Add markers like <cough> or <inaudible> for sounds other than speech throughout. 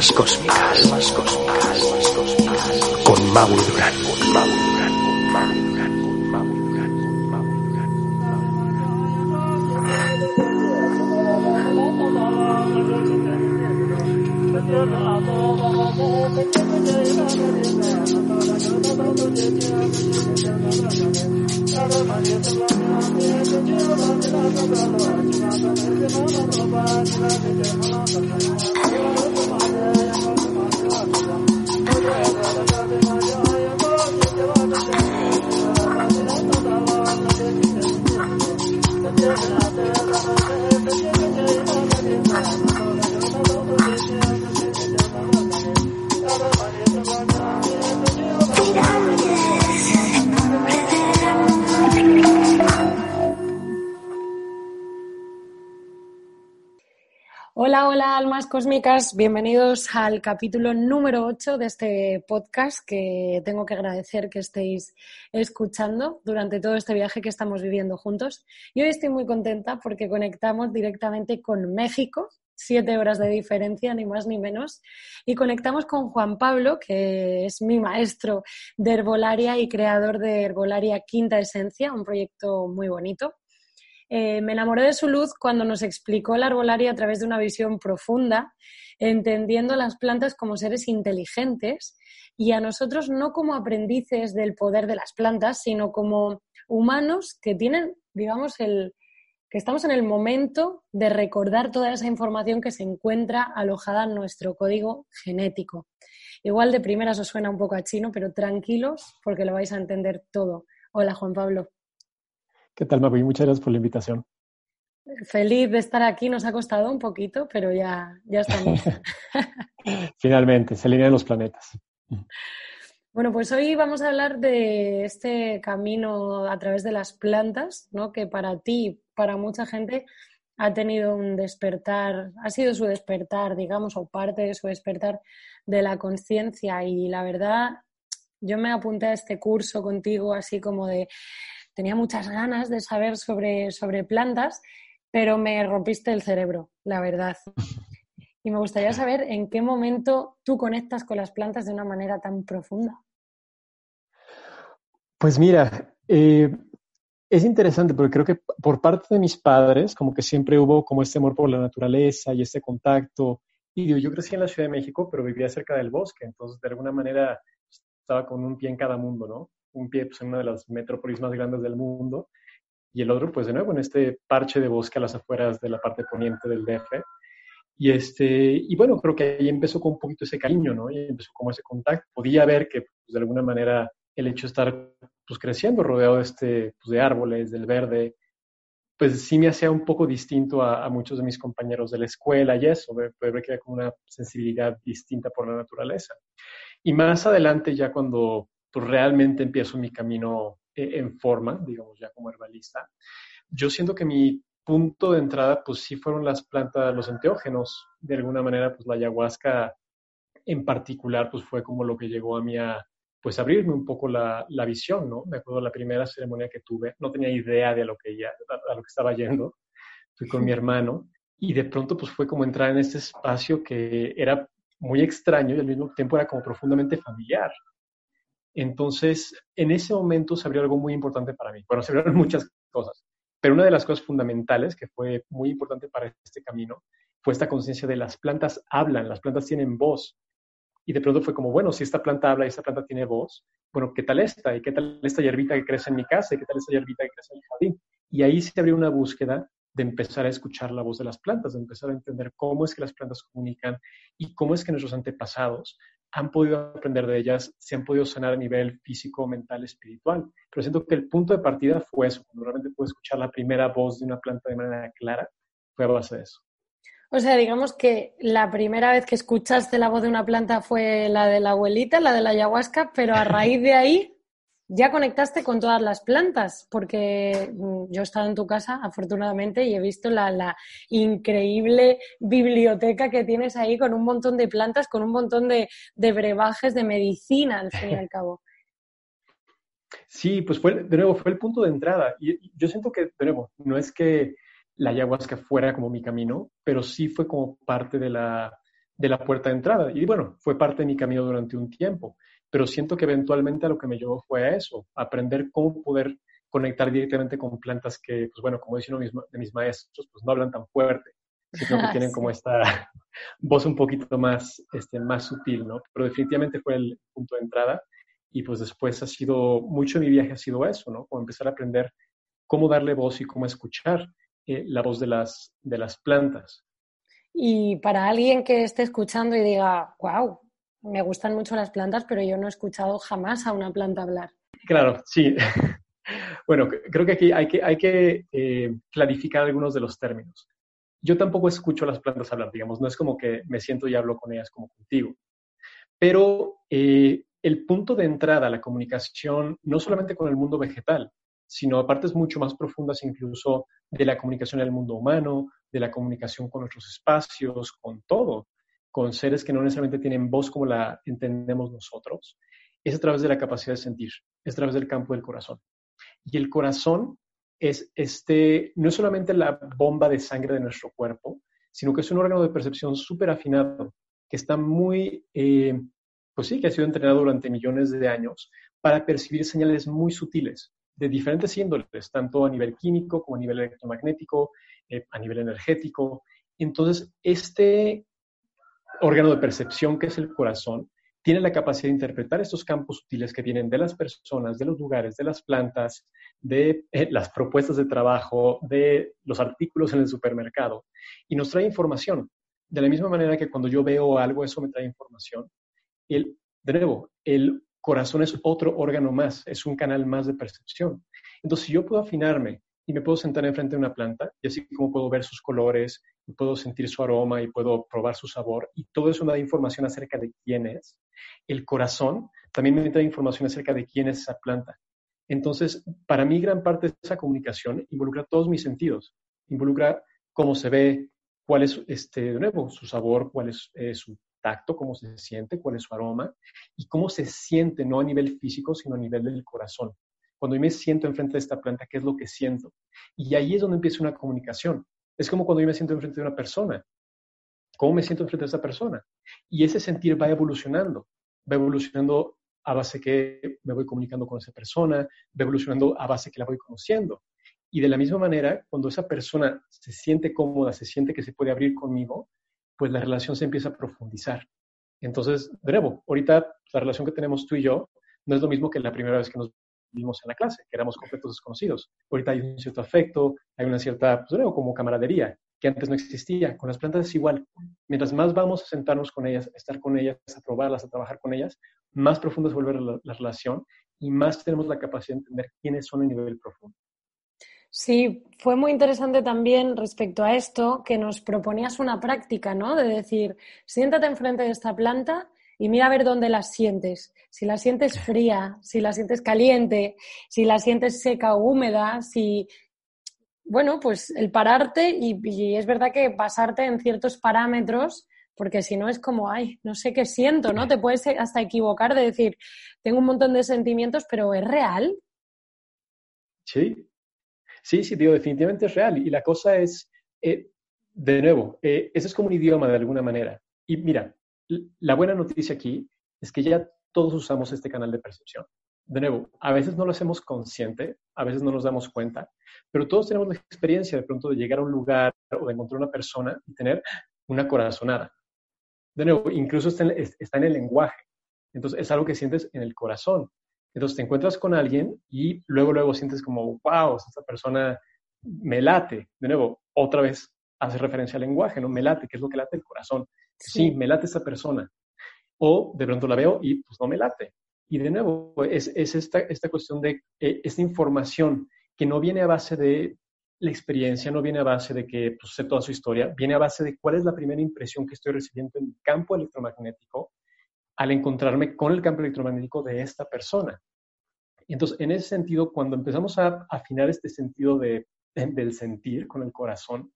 Almas Cósmicas, Almas Cósmicas, con Mauro Durán, cósmicas. Bienvenidos al capítulo número 8 de este podcast que tengo que agradecer que estéis escuchando durante todo este viaje que estamos viviendo juntos. Y hoy estoy muy contenta porque conectamos directamente con México, siete horas de diferencia, ni más ni menos. Y conectamos con Juan Pablo, que es mi maestro de herbolaria y creador de Herbolaria Quinta Esencia, un proyecto muy bonito. Eh, me enamoré de su luz cuando nos explicó la arbolaria a través de una visión profunda, entendiendo las plantas como seres inteligentes y a nosotros no como aprendices del poder de las plantas, sino como humanos que tienen, digamos, el, que estamos en el momento de recordar toda esa información que se encuentra alojada en nuestro código genético. Igual de primeras os suena un poco a chino, pero tranquilos porque lo vais a entender todo. Hola, Juan Pablo. ¿Qué tal, Mavi? Muchas gracias por la invitación. Feliz de estar aquí, nos ha costado un poquito, pero ya, ya estamos. <laughs> Finalmente, se alinean los planetas. Bueno, pues hoy vamos a hablar de este camino a través de las plantas, ¿no? Que para ti, para mucha gente, ha tenido un despertar, ha sido su despertar, digamos, o parte de su despertar de la conciencia. Y la verdad, yo me apunté a este curso contigo así como de tenía muchas ganas de saber sobre, sobre plantas, pero me rompiste el cerebro, la verdad. Y me gustaría saber en qué momento tú conectas con las plantas de una manera tan profunda. Pues mira, eh, es interesante porque creo que por parte de mis padres, como que siempre hubo como este amor por la naturaleza y este contacto. Y yo crecí en la Ciudad de México, pero vivía cerca del bosque, entonces de alguna manera estaba con un pie en cada mundo, ¿no? Un pie pues, en una de las metrópolis más grandes del mundo y el otro, pues de nuevo, en este parche de bosque a las afueras de la parte poniente del DF. Y, este, y bueno, creo que ahí empezó con un poquito ese cariño, ¿no? Y empezó como ese contacto. Podía ver que pues, de alguna manera el hecho de estar pues, creciendo rodeado de, este, pues, de árboles, del verde, pues sí me hacía un poco distinto a, muchos de mis compañeros de la escuela y eso, poder ver que había como una sensibilidad distinta por la naturaleza. Y más adelante, ya cuando pues realmente empiezo mi camino eh, en forma, digamos ya como herbalista. Yo siento que mi punto de entrada, pues sí fueron las plantas, los enteógenos. De alguna manera, pues la ayahuasca en particular, pues fue como lo que llegó a mí a, pues abrirme un poco la, la visión, ¿no? Me acuerdo la primera ceremonia que tuve, no tenía idea de a lo que, ya, a lo que estaba yendo. Fui con mi hermano y de pronto pues fue como entrar en este espacio que era muy extraño y al mismo tiempo era como profundamente familiar. Entonces, en ese momento se abrió algo muy importante para mí. Bueno, se abrieron <laughs> muchas cosas, pero una de las cosas fundamentales que fue muy importante para este camino fue esta conciencia de las plantas hablan, las plantas tienen voz. Y de pronto fue como, bueno, si esta planta habla y esta planta tiene voz, bueno, ¿qué tal esta? ¿Y qué tal esta hierbita que crece en mi casa? ¿Y qué tal esta hierbita que crece en el jardín? Y ahí se abrió una búsqueda de empezar a escuchar la voz de las plantas, de empezar a entender cómo es que las plantas comunican y cómo es que nuestros antepasados han podido aprender de ellas, se han podido sanar a nivel físico, mental, espiritual. Pero siento que el punto de partida fue eso, cuando realmente pude escuchar la primera voz de una planta de manera clara, fue a base de eso. O sea, digamos que la primera vez que escuchaste la voz de una planta fue la de la abuelita, la de la ayahuasca, pero a raíz de ahí <laughs> ya conectaste con todas las plantas, porque mm, yo he estado en tu casa, afortunadamente, y he visto la, la, increíble biblioteca que tienes ahí con un montón de plantas, con un montón de, de brebajes de medicina, al fin y al <laughs> cabo. Sí, pues fue, de nuevo, fue el punto de entrada. Y yo siento que, de nuevo, no es que la ayahuasca fuera como mi camino, pero sí fue como parte de la, de la puerta de entrada. Y bueno, fue parte de mi camino durante un tiempo, pero siento que eventualmente a lo que me llevó fue a eso, aprender cómo poder conectar directamente con plantas que, pues bueno, como dicen uno de mis maestros, pues no hablan tan fuerte, sino que <laughs> tienen como esta <laughs> voz un poquito más, este, más sutil, ¿no? Pero definitivamente fue el punto de entrada y pues después ha sido, mucho de mi viaje ha sido eso, ¿no? Como empezar a aprender cómo darle voz y cómo escuchar eh, la voz de las, de las plantas. Y para alguien que esté escuchando y diga, wow, me gustan mucho las plantas, pero yo no he escuchado jamás a una planta hablar. Claro, sí. <laughs> bueno, creo que aquí hay que, hay que eh, clarificar algunos de los términos. Yo tampoco escucho a las plantas hablar, digamos, no es como que me siento y hablo con ellas como contigo. Pero eh, el punto de entrada a la comunicación, no solamente con el mundo vegetal, sino a partes mucho más profundas incluso de la comunicación en el mundo humano, de la comunicación con nuestros espacios, con todo, con seres que no necesariamente tienen voz como la entendemos nosotros, es a través de la capacidad de sentir, es a través del campo del corazón. Y el corazón es este, no es solamente la bomba de sangre de nuestro cuerpo, sino que es un órgano de percepción súper afinado, que está muy, eh, pues sí, que ha sido entrenado durante millones de años para percibir señales muy sutiles de diferentes índoles, tanto a nivel químico como a nivel electromagnético, eh, a nivel energético. Entonces, este órgano de percepción que es el corazón tiene la capacidad de interpretar estos campos sutiles que vienen de las personas, de los lugares, de las plantas, de eh, las propuestas de trabajo, de los artículos en el supermercado y nos trae información. De la misma manera que cuando yo veo algo, eso me trae información. El, de nuevo, el corazón es otro órgano más, es un canal más de percepción. Entonces, si yo puedo afinarme y me puedo sentar enfrente de una planta, y así como puedo ver sus colores, puedo sentir su aroma y puedo probar su sabor, y todo eso me da información acerca de quién es, el corazón también me da información acerca de quién es esa planta. Entonces, para mí, gran parte de esa comunicación involucra todos mis sentidos, involucra cómo se ve, cuál es, este, de nuevo, su sabor, cuál es eh, su tacto, cómo se siente, cuál es su aroma y cómo se siente, no a nivel físico, sino a nivel del corazón. Cuando me siento enfrente de esta planta, ¿qué es lo que siento? Y ahí es donde empieza una comunicación. Es como cuando yo me siento enfrente de una persona. ¿Cómo me siento enfrente de esa persona? Y ese sentir va evolucionando. Va evolucionando a base que me voy comunicando con esa persona, va evolucionando a base que la voy conociendo. Y de la misma manera, cuando esa persona se siente cómoda, se siente que se puede abrir conmigo, pues la relación se empieza a profundizar. Entonces, de nuevo, ahorita la relación que tenemos tú y yo no es lo mismo que la primera vez que nos vimos en la clase, que éramos completos desconocidos. Ahorita hay un cierto afecto, hay una cierta, pues, nuevo, como camaradería, que antes no existía. Con las plantas es igual. Mientras más vamos a sentarnos con ellas, a estar con ellas, a probarlas, a trabajar con ellas, más profunda se vuelve la, la relación y más tenemos la capacidad de entender quiénes son a nivel profundo. Sí, fue muy interesante también respecto a esto que nos proponías una práctica, ¿no? De decir, siéntate enfrente de esta planta y mira a ver dónde la sientes. Si la sientes fría, si la sientes caliente, si la sientes seca o húmeda, si... Bueno, pues el pararte y, es verdad que pasarte en ciertos parámetros porque si no es como, ay, no sé qué siento, ¿no? Te puedes hasta equivocar de decir, tengo un montón de sentimientos, pero ¿es real? Sí, Sí, sí, digo, definitivamente es real. Y la cosa es, eh, de nuevo, eh, ese es como un idioma de alguna manera. Y mira, la buena noticia aquí es que ya todos usamos este canal de percepción. De nuevo, a veces no lo hacemos consciente, a veces no nos damos cuenta, pero todos tenemos la experiencia de pronto de llegar a un lugar o de encontrar una persona y tener una corazonada. De nuevo, incluso está en, está en el lenguaje. Entonces, es algo que sientes en el corazón. Entonces te encuentras con alguien y luego, luego sientes como, wow, esta persona me late. De nuevo, otra vez hace referencia al lenguaje, ¿no? Me late, que es lo que late el corazón. Sí, me late esta persona. O de pronto la veo y pues no me late. Y de nuevo, es, es esta, cuestión de eh, esta información que no viene a base de la experiencia, no viene a base de que pues, sé toda su historia, viene a base de cuál es la primera impresión que estoy recibiendo en el campo electromagnético al encontrarme con el campo electromagnético de esta persona. Entonces, en ese sentido, cuando empezamos a afinar este sentido de, del sentir con el corazón,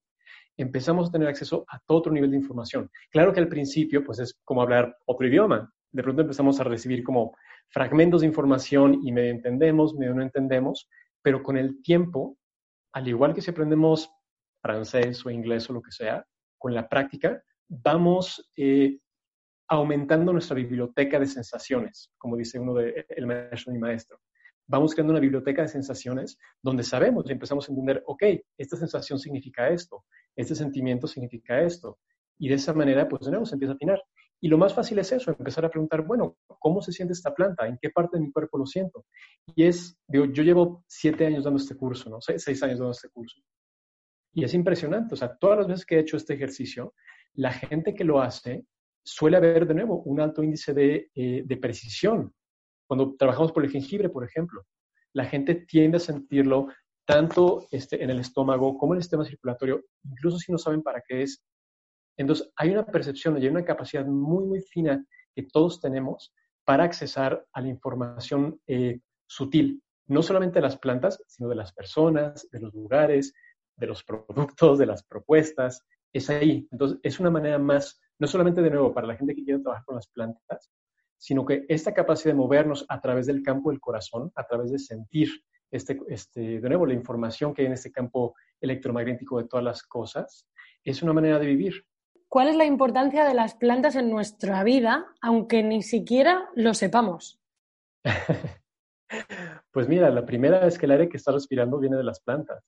empezamos a tener acceso a todo otro nivel de información. Claro que al principio, pues es como hablar otro idioma. De pronto empezamos a recibir como fragmentos de información y medio entendemos, medio no entendemos, pero con el tiempo, al igual que si aprendemos francés o inglés o lo que sea, con la práctica, vamos eh, aumentando nuestra biblioteca de sensaciones, como dice uno de el maestro y maestro. Vamos creando una biblioteca de sensaciones donde sabemos y empezamos a entender, ok, esta sensación significa esto, este sentimiento significa esto. Y de esa manera, pues de nuevo se empieza a afinar. Y lo más fácil es eso, empezar a preguntar, bueno, ¿cómo se siente esta planta? ¿En qué parte de mi cuerpo lo siento? Y es, yo llevo siete años dando este curso, ¿no? seis años dando este curso. Y es impresionante, o sea, todas las veces que he hecho este ejercicio, la gente que lo hace suele haber de nuevo un alto índice de, eh, precisión. Cuando trabajamos por el jengibre, por ejemplo, la gente tiende a sentirlo tanto este, en el estómago como en el sistema circulatorio, incluso si no saben para qué es. Entonces, hay una percepción y hay una capacidad muy, muy fina que todos tenemos para accesar a la información eh, sutil, no solamente de las plantas, sino de las personas, de los lugares, de los productos, de las propuestas. Es ahí. Entonces, es una manera más no solamente de nuevo para la gente que quiere trabajar con las plantas, sino que esta capacidad de movernos a través del campo del corazón, a través de sentir, este, este, de nuevo, la información que hay en este campo electromagnético de todas las cosas, es una manera de vivir. ¿Cuál es la importancia de las plantas en nuestra vida, aunque ni siquiera lo sepamos? <laughs> pues mira, la primera es que el aire que estás respirando viene de las plantas.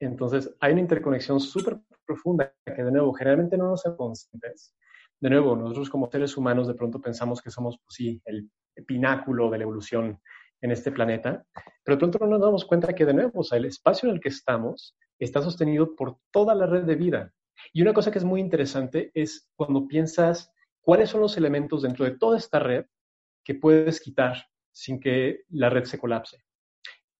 Entonces, hay una interconexión súper profunda que, de nuevo, generalmente no nos conscientes. De nuevo, nosotros como seres humanos de pronto pensamos que somos, pues el, pináculo de la evolución en este planeta, pero de pronto no nos damos cuenta que, de nuevo, el espacio en el que estamos está sostenido por toda la red de vida. Y una cosa que es muy interesante es cuando piensas cuáles son los elementos dentro de toda esta red que puedes quitar sin que la red se colapse.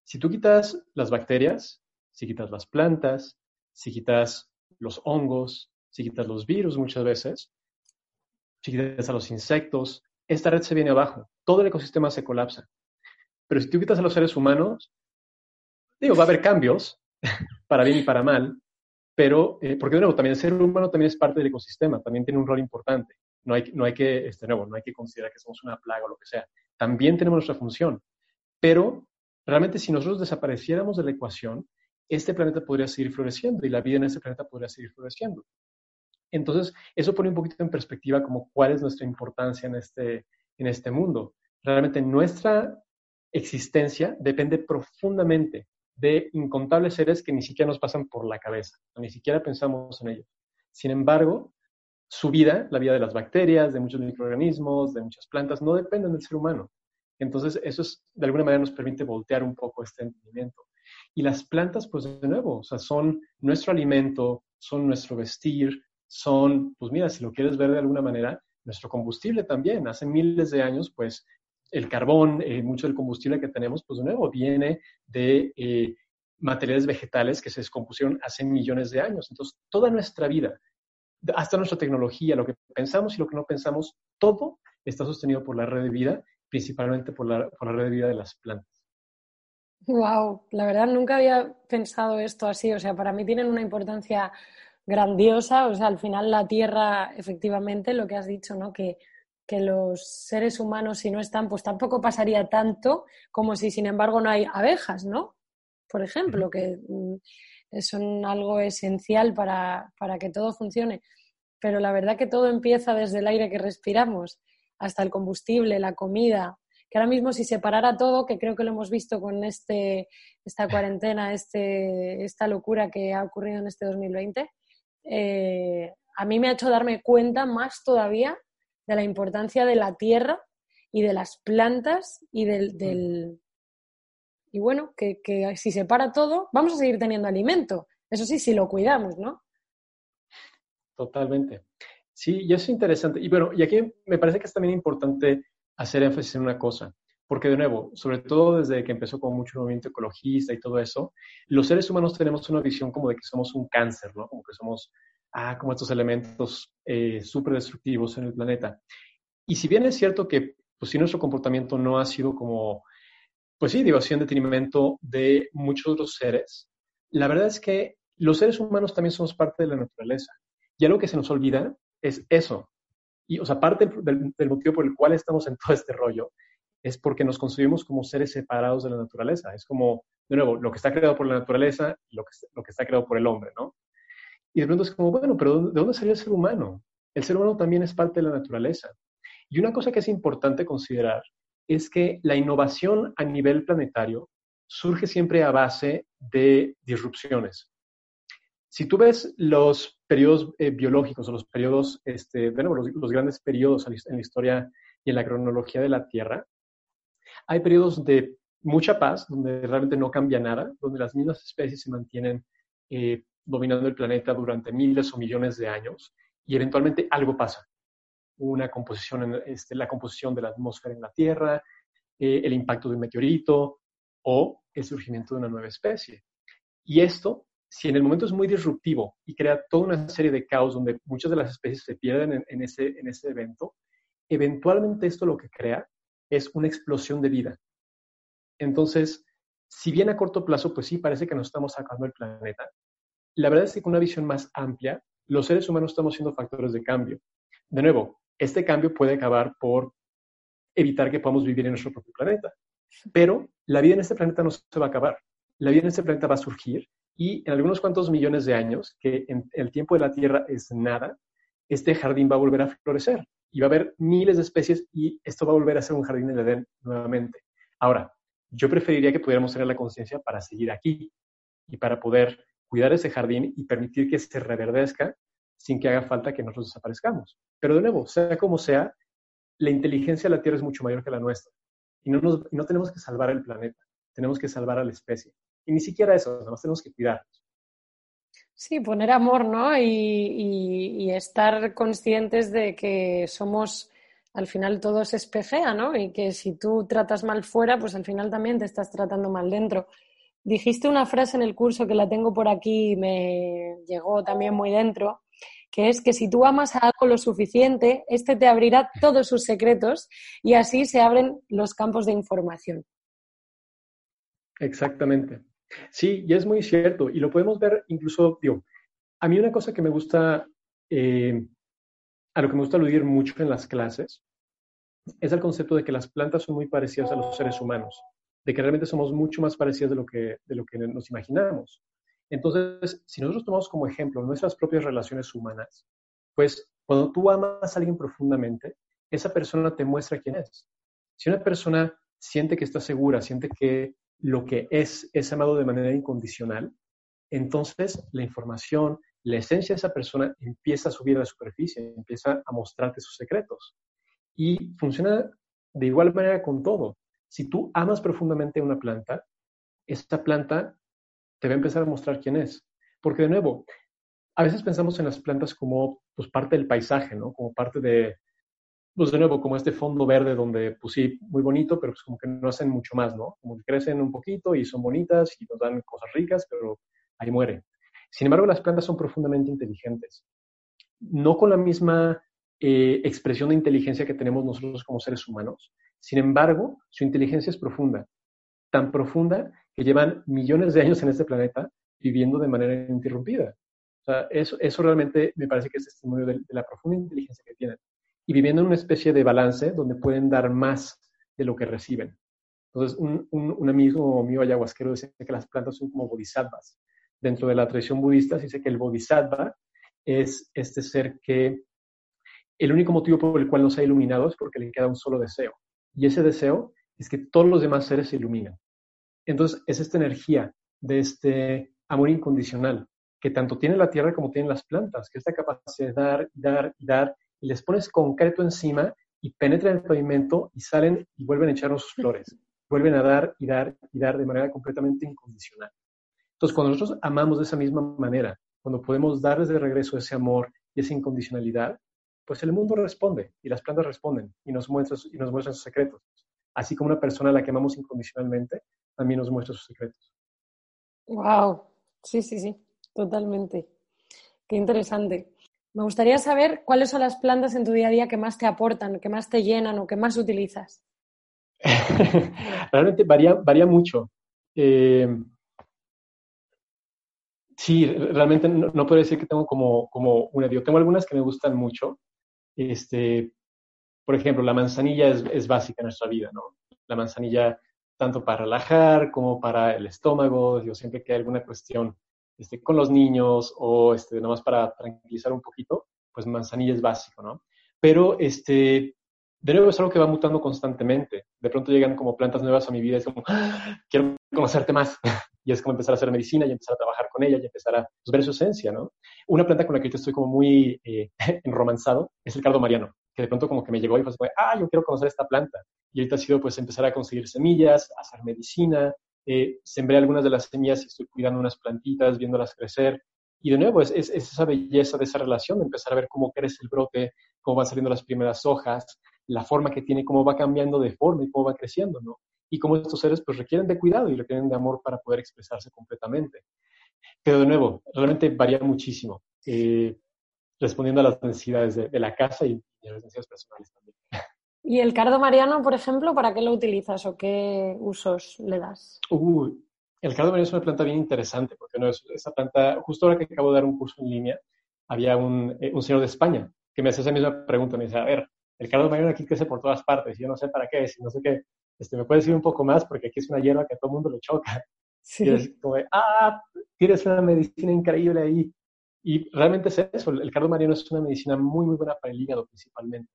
Si tú quitas las bacterias, si quitas las plantas, si quitas los hongos, si quitas los virus muchas veces, si quitas a los insectos, esta red se viene abajo, todo el ecosistema se colapsa. Pero si tú quitas a los seres humanos, digo, va a haber cambios, <laughs> para bien y para mal, pero, eh, porque de nuevo, también el ser humano también es parte del ecosistema, también tiene un rol importante. No hay, no hay que, este, nuevo, no hay que considerar que somos una plaga o lo que sea. También tenemos nuestra función. Pero realmente si nosotros desapareciéramos de la ecuación, este planeta podría seguir floreciendo y la vida en este planeta podría seguir floreciendo. Entonces, eso pone un poquito en perspectiva como cuál es nuestra importancia en este, en este mundo. Realmente nuestra existencia depende profundamente de incontables seres que ni siquiera nos pasan por la cabeza, ni siquiera pensamos en ellos. Sin embargo, su vida, la vida de las bacterias, de muchos microorganismos, de muchas plantas, no dependen del ser humano. Entonces, eso es, de alguna manera nos permite voltear un poco este entendimiento. Y las plantas, pues de nuevo, o sea, son nuestro alimento, son nuestro vestir, son, pues mira, si lo quieres ver de alguna manera, nuestro combustible también. Hace miles de años, pues el carbón, eh, mucho del combustible que tenemos, pues de nuevo, viene de eh, materiales vegetales que se descompusieron hace millones de años. Entonces, toda nuestra vida, hasta nuestra tecnología, lo que pensamos y lo que no pensamos, todo está sostenido por la red de vida, principalmente por la, por la red de vida de las plantas. Wow, la verdad nunca había pensado esto así. O sea, para mí tienen una importancia grandiosa. O sea, al final la Tierra, efectivamente, lo que has dicho, ¿no? Que, que los seres humanos, si no están, pues tampoco pasaría tanto como si, sin embargo, no hay abejas, ¿no? Por ejemplo, que mm, son algo esencial para, para que todo funcione. Pero la verdad que todo empieza desde el aire que respiramos hasta el combustible, la comida, que ahora mismo si se parara todo, que creo que lo hemos visto con este, esta cuarentena, este, esta locura que ha ocurrido en este 2020, eh, a mí me ha hecho darme cuenta más todavía de la importancia de la tierra y de las plantas y del... y bueno, que, que si se para todo, vamos a seguir teniendo alimento. Eso sí, si lo cuidamos, ¿no? Totalmente. Sí, y eso es interesante. Y bueno, y aquí me parece que es también importante hacer énfasis en una cosa, porque de nuevo, sobre todo desde que empezó con mucho movimiento ecologista y todo eso, los seres humanos tenemos una visión como de que somos un cáncer, ¿no? Como que somos, ah, como estos elementos eh, súper destructivos en el planeta. Y si bien es cierto que, pues si nuestro comportamiento no ha sido como, pues sí, digo, en detrimento de muchos otros seres, la verdad es que los seres humanos también somos parte de la naturaleza. Y algo que se nos olvida es eso, y, o sea, parte del, motivo por el cual estamos en todo este rollo es porque nos concebimos como seres separados de la naturaleza. Es como, de nuevo, lo que está creado por la naturaleza lo que, lo que está creado por el hombre, ¿no? Y de pronto es como, bueno, pero ¿de dónde salió el ser humano? El ser humano también es parte de la naturaleza. Y una cosa que es importante considerar es que la innovación a nivel planetario surge siempre a base de disrupciones. Si tú ves los periodos eh, biológicos o los periodos, este, bueno, los, grandes periodos en la historia y en la cronología de la Tierra, hay periodos de mucha paz, donde realmente no cambia nada, donde las mismas especies se mantienen eh, dominando el planeta durante miles o millones de años y eventualmente algo pasa. Una composición, este, la composición de la atmósfera en la Tierra, eh, el impacto de un meteorito o el surgimiento de una nueva especie. Y esto, si en el momento es muy disruptivo y crea toda una serie de caos donde muchas de las especies se pierden en ese evento, eventualmente esto lo que crea es una explosión de vida. Entonces, si bien a corto plazo, pues sí, parece que nos estamos sacando el planeta, la verdad es que con una visión más amplia, los seres humanos estamos siendo factores de cambio. De nuevo, este cambio puede acabar por evitar que podamos vivir en nuestro propio planeta. Pero la vida en este planeta no se va a acabar. La vida en este planeta va a surgir y en algunos cuantos millones de años, que en el tiempo de la Tierra es nada, este jardín va a volver a florecer y va a haber miles de especies y esto va a volver a ser un jardín de Edén nuevamente. Ahora, yo preferiría que pudiéramos tener la conciencia para seguir aquí y para poder cuidar ese jardín y permitir que se reverdezca sin que haga falta que nosotros desaparezcamos. Pero de nuevo, sea como sea, la inteligencia de la Tierra es mucho mayor que la nuestra. Y no, no tenemos que salvar el planeta, tenemos que salvar a la especie. Y ni siquiera eso, nada más tenemos que cuidarnos. Sí, poner amor, ¿no? Y, estar conscientes de que somos, al final todo se espejea, ¿no? Y que si tú tratas mal fuera, pues al final también te estás tratando mal dentro. Dijiste una frase en el curso que la tengo por aquí y me llegó también muy dentro, que es que si tú amas a algo lo suficiente, este te abrirá todos sus secretos y así se abren los campos de información. Exactamente. Sí, y es muy cierto. Y lo podemos ver incluso, digo, a mí una cosa que me gusta, eh, a lo que me gusta aludir mucho en las clases, es el concepto de que las plantas son muy parecidas a los seres humanos, de que realmente somos mucho más parecidos de lo que, de lo que nos imaginamos. Entonces, si nosotros tomamos como ejemplo nuestras propias relaciones humanas, pues cuando tú amas a alguien profundamente, esa persona te muestra quién es. Si una persona siente que está segura, siente que lo que es es amado de manera incondicional, entonces la información, la esencia de esa persona empieza a subir a la superficie, empieza a mostrarte sus secretos. Y funciona de igual manera con todo. Si tú amas profundamente una planta, esta planta te va a empezar a mostrar quién es. Porque de nuevo, a veces pensamos en las plantas como pues, parte del paisaje, ¿no? Como parte de, pues de nuevo, como este fondo verde donde, pues muy bonito, pero pues como que no hacen mucho más, ¿no? Como que crecen un poquito y son bonitas y nos dan cosas ricas, pero ahí mueren. Sin embargo, las plantas son profundamente inteligentes. No con la misma eh, expresión de inteligencia que tenemos nosotros como seres humanos. Sin embargo, su inteligencia es profunda. Tan profunda que llevan millones de años en este planeta viviendo de manera interrumpida. O sea, eso, eso realmente me parece que es testimonio de, la profunda inteligencia que tienen. Y viviendo en una especie de balance donde pueden dar más de lo que reciben. Entonces, un, un, amigo mío ayahuasquero dice que las plantas son como bodhisattvas. Dentro de la tradición budista se dice que el bodhisattva es este ser que el único motivo por el cual no se ha iluminado es porque le queda un solo deseo. Y ese deseo es que todos los demás seres se iluminen. Entonces, es esta energía de este amor incondicional que tanto tiene la tierra como tienen las plantas, que es esta capacidad de dar, dar dar, y les pones concreto encima y penetran el pavimento y salen y vuelven a echarnos sus flores. <laughs> Vuelven a dar y dar y dar de manera completamente incondicional. Entonces, cuando nosotros amamos de esa misma manera, cuando podemos darles de regreso ese amor y esa incondicionalidad, pues el mundo responde y las plantas responden y nos muestran, y nos muestran sus secretos. Así como una persona a la que amamos incondicionalmente también nos muestra sus secretos. Wow, sí, sí, sí, totalmente. Qué interesante. Me gustaría saber cuáles son las plantas en tu día a día que más te aportan, que más te llenan o que más utilizas. <laughs> Realmente varía, varía mucho. Eh, sí, realmente no, puedo decir que tengo como, como una. Yo tengo algunas que me gustan mucho. Este, por ejemplo, la manzanilla es, es básica en nuestra vida, ¿no? la manzanilla tanto para relajar como para el estómago, digo, siempre que hay alguna cuestión este, con los niños o este, nada más para tranquilizar un poquito, pues manzanilla es básico, ¿no? Pero este, de nuevo es algo que va mutando constantemente. De pronto llegan como plantas nuevas a mi vida, es como, ¡Ah! quiero conocerte más. <laughs> y es como empezar a hacer medicina y empezar a trabajar con ella y empezar a pues, ver su esencia, ¿no? Una planta con la que ahorita estoy como muy eh, <laughs> enromanzado es el cardo mariano, que de pronto como que me llegó y fue como, ah, yo quiero conocer esta planta. Y ahorita ha sido pues empezar a conseguir semillas, hacer medicina, eh, sembré algunas de las semillas y estoy cuidando unas plantitas, viéndolas crecer. Y de nuevo, es, es, esa belleza de esa relación, de empezar a ver cómo crece el brote, cómo van saliendo las primeras hojas, la forma que tiene, cómo va cambiando de forma y cómo va creciendo. Y cómo estos seres pues requieren de cuidado y requieren de amor para poder expresarse completamente. Pero de nuevo, realmente varía muchísimo, eh, respondiendo a las necesidades de, la casa y, a las necesidades personales también. <laughs> ¿Y el cardo mariano, por ejemplo, para qué lo utilizas o qué usos le das? Uh, el cardo mariano es una planta bien interesante, porque no es esa planta, justo ahora que acabo de dar un curso en línea, había un, eh, un señor de España que me hacía esa misma pregunta, me dice, a ver, el cardo mariano aquí crece por todas partes, y yo no sé para qué, si no sé qué, este, me puedes decir un poco más, porque aquí es una hierba que a todo el mundo le choca. <laughs> Sí. Y es como, ah, tienes una medicina increíble ahí. Y realmente es eso, el cardo mariano es una medicina muy, muy buena para el hígado principalmente.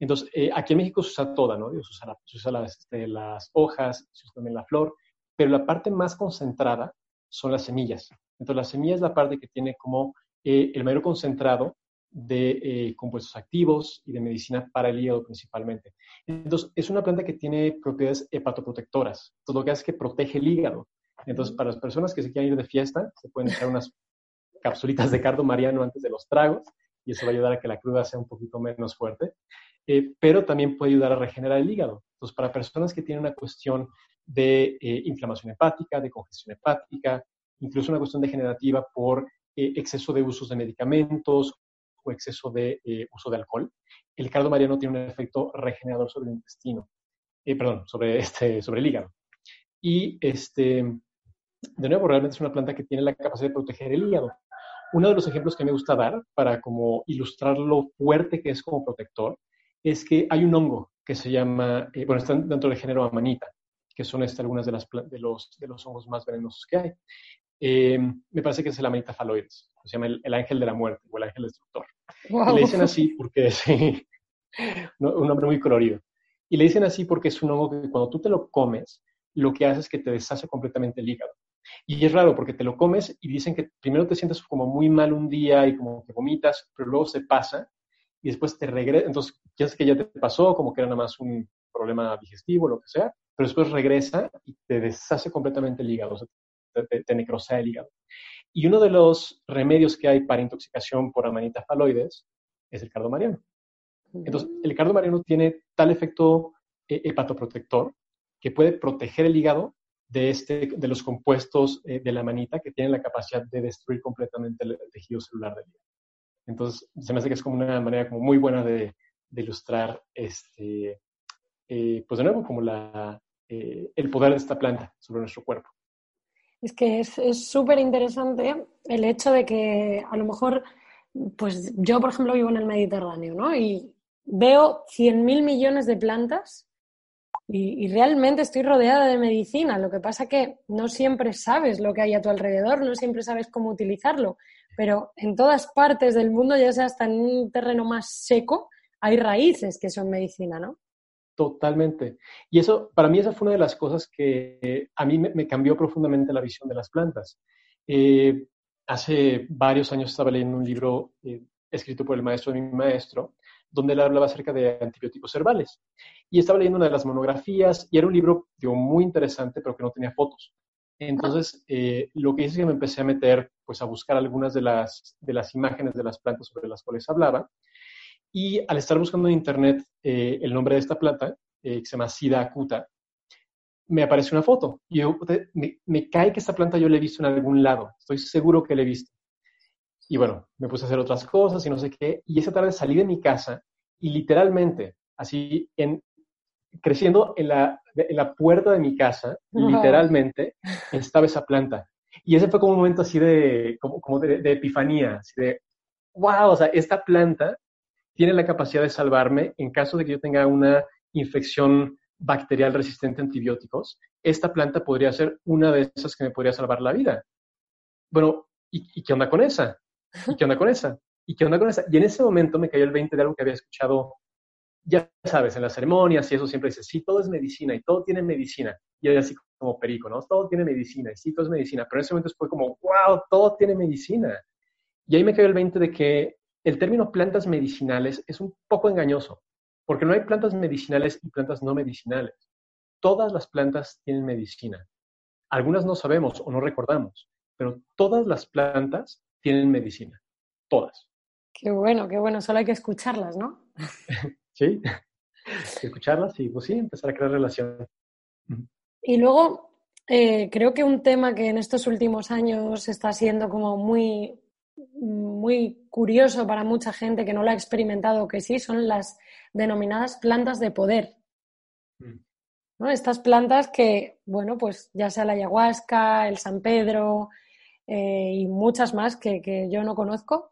Entonces, eh, aquí en México se usa toda, ¿no? Se usa, se usa las, este, las, hojas, se usa también la flor, pero la parte más concentrada son las semillas. Entonces, la semilla es la parte que tiene como eh, el mayor concentrado de eh, compuestos activos y de medicina para el hígado principalmente. Entonces, es una planta que tiene propiedades hepatoprotectoras. Todo lo que hace es que protege el hígado. Entonces, para las personas que se quieran ir de fiesta, se pueden echar unas capsulitas de cardo mariano antes de los tragos y eso va a ayudar a que la cruda sea un poquito menos fuerte. Eh, pero también puede ayudar a regenerar el hígado. Entonces, para personas que tienen una cuestión de eh, inflamación hepática, de congestión hepática, incluso una cuestión degenerativa por exceso de usos de medicamentos o exceso de eh, uso de alcohol, el cardo mariano tiene un efecto regenerador sobre el intestino, eh, perdón, sobre, este, sobre el hígado. Y este, de nuevo, realmente es una planta que tiene la capacidad de proteger el hígado. Uno de los ejemplos que me gusta dar para como ilustrar lo fuerte que es como protector es que hay un hongo que se llama, eh, bueno, está dentro del género amanita, que son este, algunas de, las, de, los, de los hongos más venenosos que hay. me parece que es el amanita faloides, se llama el, ángel de la muerte o el ángel destructor. Y le dicen así porque <laughs> es un nombre muy colorido. Y le dicen así porque es un hongo que cuando tú te lo comes, lo que hace es que te deshace completamente el hígado. Y es raro porque te lo comes y dicen que primero te sientes como muy mal un día y como que vomitas, pero luego se pasa y después te regresa. Entonces, ya es que ya te pasó, como que era nada más un problema digestivo, lo que sea, pero después regresa y te deshace completamente el hígado, o sea, te, te necrosea el hígado. Y uno de los remedios que hay para intoxicación por amanita faloides es el cardo mariano. Entonces, el cardo mariano tiene tal efecto eh, hepatoprotector que puede proteger el hígado de, este, de los compuestos eh, de la manita que tienen la capacidad de destruir completamente el, tejido celular del hígado. Entonces, se me hace que es como una manera como muy buena de, ilustrar, este, eh, pues de nuevo, como la, el poder de esta planta sobre nuestro cuerpo. Es que es súper interesante el hecho de que a lo mejor, pues yo, por ejemplo, vivo en el Mediterráneo, ¿no? Y veo 100.000 millones de plantas y, y, realmente estoy rodeada de medicina. Lo que pasa que no siempre sabes lo que hay a tu alrededor, no siempre sabes cómo utilizarlo. Pero en todas partes del mundo, ya sea hasta en un terreno más seco, hay raíces que son medicina, ¿no? Totalmente. Y eso, para mí, esa fue una de las cosas que a mí me, cambió profundamente la visión de las plantas. Eh, hace varios años estaba leyendo un libro eh, escrito por el maestro de mi maestro, donde él hablaba acerca de antibióticos herbales. Y estaba leyendo una de las monografías y era un libro muy interesante, pero que no tenía fotos. Entonces, eh, lo que hice es que me empecé a meter, pues a buscar algunas de las, de las imágenes de las plantas sobre las cuales hablaba y al estar buscando en internet eh, el nombre de esta planta, eh, que se llama Sida acuta, me aparece una foto. Y yo, me, cae que esta planta yo la he visto en algún lado. Estoy seguro que la he visto. Y bueno, me puse a hacer otras cosas y no sé qué. Y esa tarde salí de mi casa y literalmente, así, en, creciendo en la, en la puerta de mi casa, literalmente, estaba esa planta. Y ese fue como un momento así de, como, como de, de, epifanía, así de, wow, o sea, esta planta tiene la capacidad de salvarme en caso de que yo tenga una infección bacterial resistente a antibióticos, esta planta podría ser una de esas que me podría salvar la vida. Bueno, ¿y, qué onda con esa? ¿Y qué onda con esa? ¿Y qué onda con esa? Y en ese momento me cayó el 20 de algo que había escuchado, ya sabes, en las ceremonias y eso siempre dice, sí, todo es medicina y todo tiene medicina. Y así como perico, ¿no? Todo tiene medicina y sí, todo es medicina. Pero en ese momento fue como, wow, todo tiene medicina. Y ahí me cayó el 20 de que el término plantas medicinales es un poco engañoso, porque no hay plantas medicinales y plantas no medicinales. Todas las plantas tienen medicina. Algunas no sabemos o no recordamos, pero todas las plantas tienen medicina. Todas. Qué bueno, qué bueno. Solo hay que escucharlas, ¿no? <laughs> sí, <laughs> escucharlas y pues sí, empezar a crear relación. Y luego, eh, creo que un tema que en estos últimos años está siendo como muy, muy curioso para mucha gente que no lo ha experimentado, que sí, son las denominadas plantas de poder. Mm. ¿no? Estas plantas que, bueno, pues ya sea la ayahuasca, el San Pedro eh, y muchas más que, yo no conozco,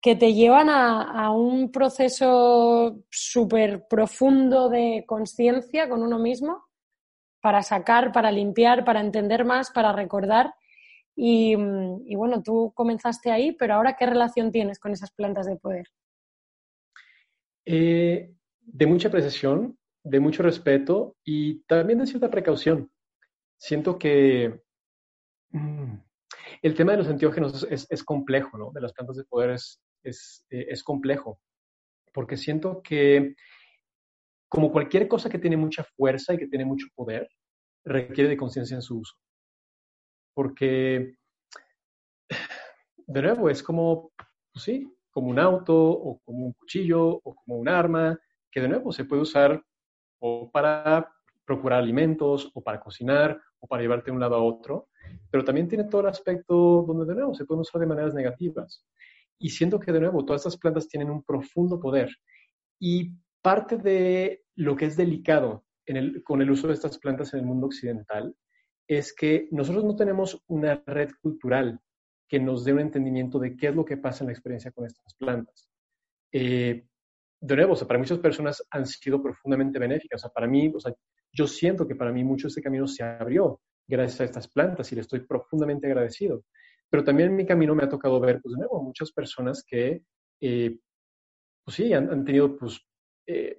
que te llevan a, un proceso súper profundo de conciencia con uno mismo para sacar, para limpiar, para entender más, para recordar y, bueno, tú comenzaste ahí, pero ahora, ¿qué relación tienes con esas plantas de poder? Eh, de mucha apreciación, de mucho respeto y también de cierta precaución. Siento que mm, el tema de los enteógenos es, complejo, ¿no? De las plantas de poder es, eh, es complejo, porque siento que como cualquier cosa que tiene mucha fuerza y que tiene mucho poder, requiere de conciencia en su uso porque, de nuevo, es como, pues sí, como un auto o como un cuchillo o como un arma, que de nuevo se puede usar o para procurar alimentos o para cocinar o para llevarte de un lado a otro, pero también tiene todo el aspecto donde de nuevo se puede usar de maneras negativas. Y siento que de nuevo todas estas plantas tienen un profundo poder y parte de lo que es delicado con el uso de estas plantas en el mundo occidental es que nosotros no tenemos una red cultural que nos dé un entendimiento de qué es lo que pasa en la experiencia con estas plantas. Eh, de nuevo, para muchas personas han sido profundamente benéficas. O sea, para mí, o sea, yo siento que para mí mucho este camino se abrió gracias a estas plantas y le estoy profundamente agradecido. Pero también en mi camino me ha tocado ver, pues de nuevo, muchas personas que, eh, pues sí, han, tenido, pues, eh,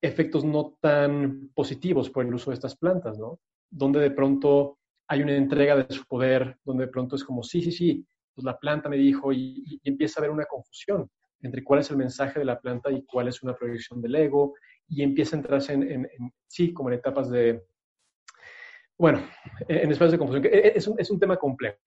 efectos no tan positivos por el uso de estas plantas, ¿no? donde de pronto hay una entrega de su poder, donde de pronto es como, sí, sí, sí, pues la planta me dijo y, empieza a haber una confusión entre cuál es el mensaje de la planta y cuál es una proyección del ego, y empieza a entrarse en, sí, como en etapas de, bueno, en espacios de confusión. E, e, es un, es un tema complejo,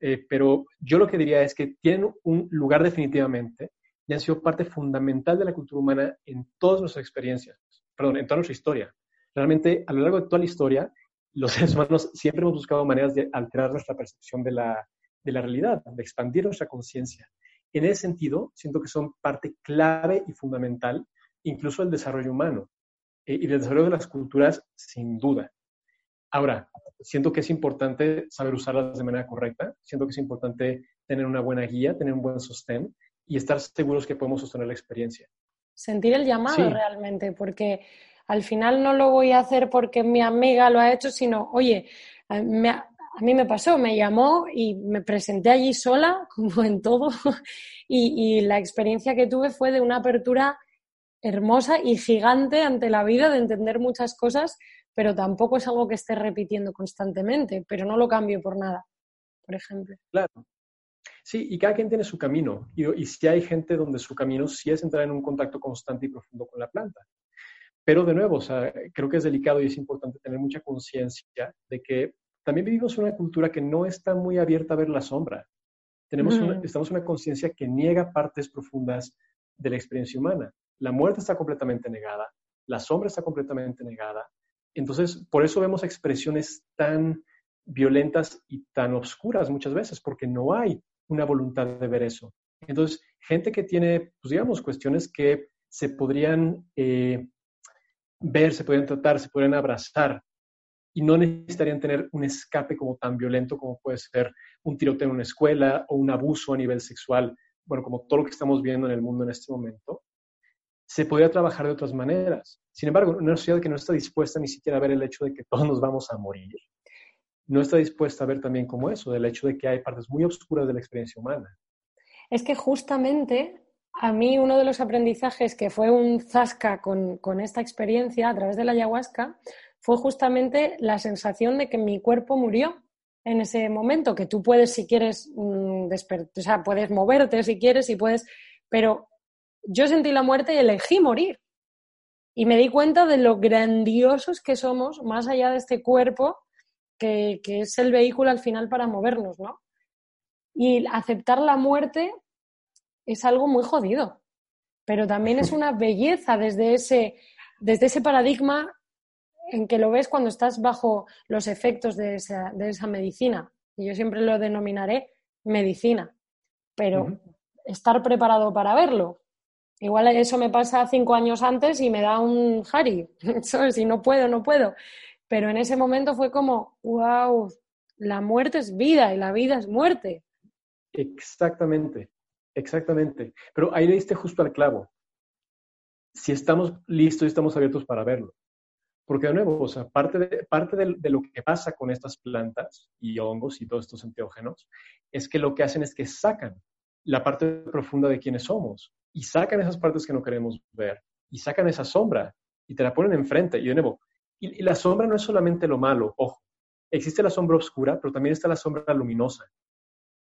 eh, pero yo lo que diría es que tienen un lugar definitivamente y han sido parte fundamental de la cultura humana en todas nuestras experiencias, perdón, en toda nuestra historia. Realmente, a lo largo de toda la historia, los <laughs> seres humanos siempre hemos buscado maneras de alterar nuestra percepción de la, realidad, de expandir nuestra conciencia. En ese sentido, siento que son parte clave y fundamental incluso del desarrollo humano eh, y del desarrollo de las culturas, sin duda. Ahora, siento que es importante saber usarlas de manera correcta, siento que es importante tener una buena guía, tener un buen sostén y estar seguros que podemos sostener la experiencia. Sentir el llamado realmente, porque al final no lo voy a hacer porque mi amiga lo ha hecho, sino, oye, a mí me pasó, me llamó y me presenté allí sola, <laughs> como en todo, <laughs> y, la experiencia que tuve fue de una apertura hermosa y gigante ante la vida, de entender muchas cosas, pero tampoco es algo que esté repitiendo constantemente, pero no lo cambio por nada, por ejemplo. Claro. Sí, y cada quien tiene su camino, y, y si hay gente donde su camino sí es entrar en un contacto constante y profundo con la planta. Pero de nuevo, o sea, creo que es delicado y es importante tener mucha conciencia de que también vivimos una cultura que no está muy abierta a ver la sombra. Tenemos estamos en una conciencia que niega partes profundas de la experiencia humana. La muerte está completamente negada, la sombra está completamente negada. Entonces, por eso vemos expresiones tan violentas y tan obscuras muchas veces, porque no hay una voluntad de ver eso. Entonces, gente que tiene, pues digamos, cuestiones que se podrían eh, ver, se podrían tratar, se podrían abrazar y no necesitarían tener un escape como tan violento como puede ser un tiroteo en una escuela o un abuso a nivel sexual, bueno, como todo lo que estamos viendo en el mundo en este momento. Se podría trabajar de otras maneras. Sin embargo, una sociedad que no está dispuesta ni siquiera a ver el hecho de que todos nos vamos a morir, no está dispuesta a ver también como eso, del hecho de que hay partes muy oscuras de la experiencia humana. Es que justamente a mí uno de los aprendizajes que fue un zasca con, con, esta experiencia a través de la ayahuasca fue justamente la sensación de que mi cuerpo murió en ese momento, que tú puedes, si quieres, mm, despertar, puedes moverte si quieres y puedes, pero yo sentí la muerte y elegí morir. Y me di cuenta de lo grandiosos que somos, más allá de este cuerpo, que, que es el vehículo al final para movernos, ¿no? Y aceptar la muerte es algo muy jodido, pero también es una belleza desde ese, desde ese paradigma en que lo ves cuando estás bajo los efectos de esa, de esa medicina. Y yo siempre lo denominaré medicina, pero estar preparado para verlo. Igual eso me pasa cinco años antes y me da un Harry, <laughs> Si no puedo, no puedo. Pero en ese momento fue como, wow, la muerte es vida y la vida es muerte. Exactamente, exactamente. Pero ahí le diste justo al clavo. Si estamos listos y estamos abiertos para verlo. Porque de nuevo, o sea, parte, de, parte de, lo que pasa con estas plantas y hongos y todos estos enteógenos es que lo que hacen es que sacan la parte profunda de quienes somos y sacan esas partes que no queremos ver y sacan esa sombra y te la ponen enfrente. Y de nuevo, y, la sombra no es solamente lo malo, ojo, existe la sombra oscura, pero también está la sombra luminosa.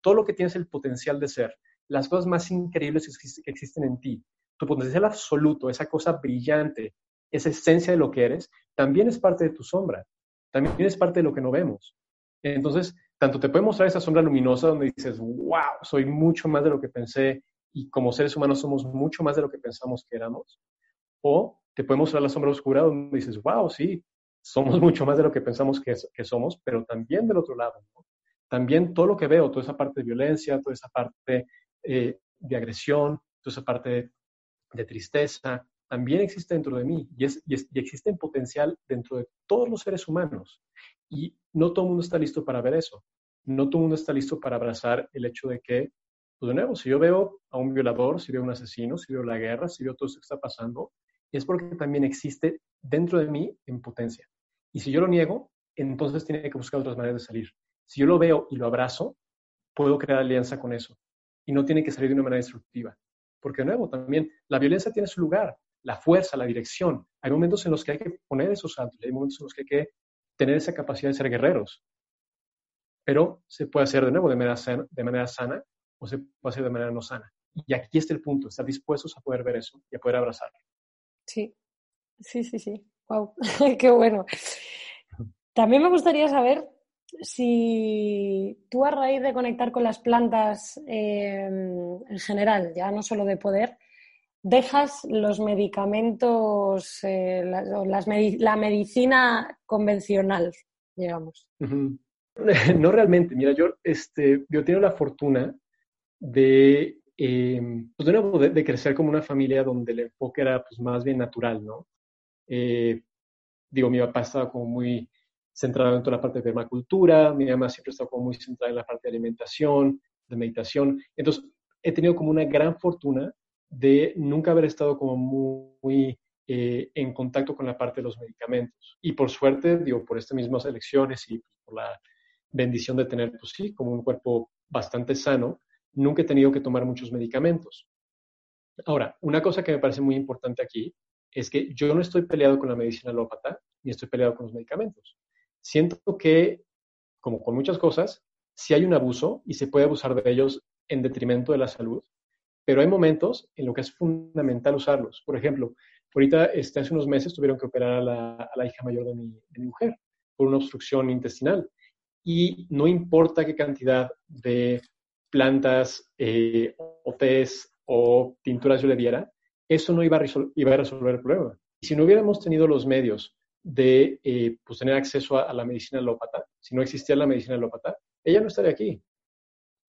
Todo lo que tienes el potencial de ser, las cosas más increíbles que existen en ti, tu potencial absoluto, esa cosa brillante, esa esencia de lo que eres, también es parte de tu sombra, también es parte de lo que no vemos. Entonces, tanto te puede mostrar esa sombra luminosa donde dices, wow, soy mucho más de lo que pensé y como seres humanos somos mucho más de lo que pensamos que éramos, o te puede mostrar la sombra oscura donde dices, wow, sí, somos <laughs> mucho más de lo que pensamos que, que somos, pero también del otro lado. También todo lo que veo, toda esa parte de violencia, toda esa parte eh, de agresión, toda esa parte de tristeza, también existe dentro de mí y, es, y, existe en potencial dentro de todos los seres humanos. Y no todo el mundo está listo para ver eso. No todo el mundo está listo para abrazar el hecho de que, pues de nuevo, si yo veo a un violador, si veo a un asesino, si veo la guerra, si veo todo esto que está pasando, es porque también existe dentro de mí en potencia. Y si yo lo niego, entonces tiene que buscar otras maneras de salir. Si yo lo veo y lo abrazo, puedo crear alianza con eso. Y no tiene que salir de una manera destructiva. Porque de nuevo, también la violencia tiene su lugar la fuerza, la dirección. Hay momentos en los que hay que poner esos santos, hay momentos en los que hay que tener esa capacidad de ser guerreros. Pero se puede hacer de nuevo de manera, sana, de manera sana o se puede hacer de manera no sana. Y aquí está el punto, estar dispuestos a poder ver eso y a poder abrazarlo. Sí, sí, sí, sí. Wow, <laughs> qué bueno. También me gustaría saber si tú a raíz de conectar con las plantas eh, en general, ya no solo de poder, dejas los medicamentos, eh, la, medicina convencional, digamos. <laughs> No realmente. Mira, yo, este, yo tengo la fortuna de, em, pues de, crecer como una familia donde el enfoque era pues, más bien natural, ¿no? Eh, digo, mi papá estaba como muy centrado en toda la parte de permacultura, mi mamá siempre estaba como muy centrada en la parte de alimentación, de meditación. Entonces, he tenido como una gran fortuna de nunca haber estado como muy, eh, en contacto con la parte de los medicamentos. Y por suerte, digo, por estas mismas elecciones y por la bendición de tener, pues sí, como un cuerpo bastante sano, nunca he tenido que tomar muchos medicamentos. Ahora, una cosa que me parece muy importante aquí es que yo no estoy peleado con la medicina alópata ni estoy peleado con los medicamentos. Siento que, como con muchas cosas, si hay un abuso y se puede abusar de ellos en detrimento de la salud, pero hay momentos en los que es fundamental usarlos. Por ejemplo, ahorita este, hace unos meses tuvieron que operar a la, hija mayor de mi, mujer por una obstrucción intestinal. Y no importa qué cantidad de plantas eh, o tés o tinturas yo le diera, eso no iba a, iba a, resolver el problema. Y si no hubiéramos tenido los medios de eh, pues, tener acceso a, a, la medicina alópata, si no existía la medicina alópata, ella no estaría aquí.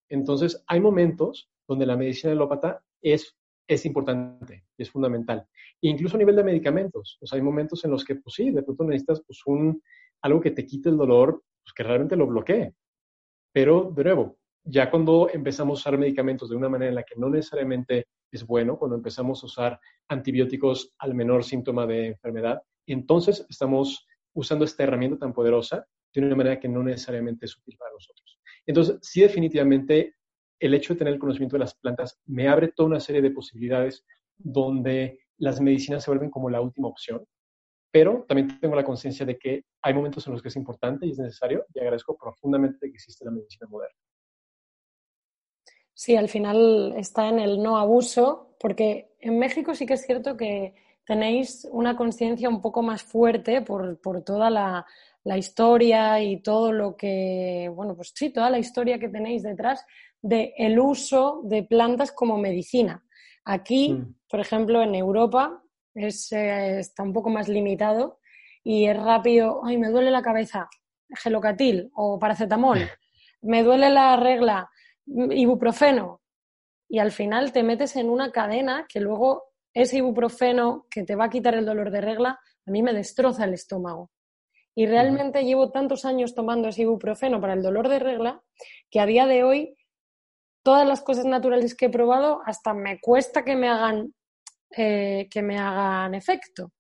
Entonces, hay momentos donde la medicina alópata es, es importante, es fundamental. incluso a nivel de medicamentos, pues hay momentos en los que, pues sí, de pronto necesitas pues, un, algo que te quite el dolor, pues que realmente lo bloquee. Pero, de nuevo, ya cuando empezamos a usar medicamentos de una manera en la que no necesariamente es bueno, cuando empezamos a usar antibióticos al menor síntoma de enfermedad, entonces estamos usando esta herramienta tan poderosa de una manera que no necesariamente es útil para nosotros. Entonces, sí, definitivamente, el hecho de tener el conocimiento de las plantas me abre toda una serie de posibilidades donde las medicinas se vuelven como la última opción, pero también tengo la conciencia de que hay momentos en los que es importante y es necesario y agradezco profundamente que existe la medicina moderna. Sí, al final está en el no abuso, porque en México sí que es cierto que tenéis una conciencia un poco más fuerte por, toda la, historia y todo lo que, bueno, pues sí, toda la historia que tenéis detrás del el uso de plantas como medicina. Aquí, mm. por ejemplo, en Europa es, eh, está un poco más limitado y es rápido, ay, me duele la cabeza, gelocatil o paracetamol, <laughs> me duele la regla, ibuprofeno. Y al final te metes en una cadena que luego ese ibuprofeno que te va a quitar el dolor de regla, a mí me destroza el estómago. Y realmente llevo tantos años tomando ese ibuprofeno para el dolor de regla que a día de hoy todas las cosas naturales que he probado hasta me cuesta que me hagan, eh, que me hagan efecto.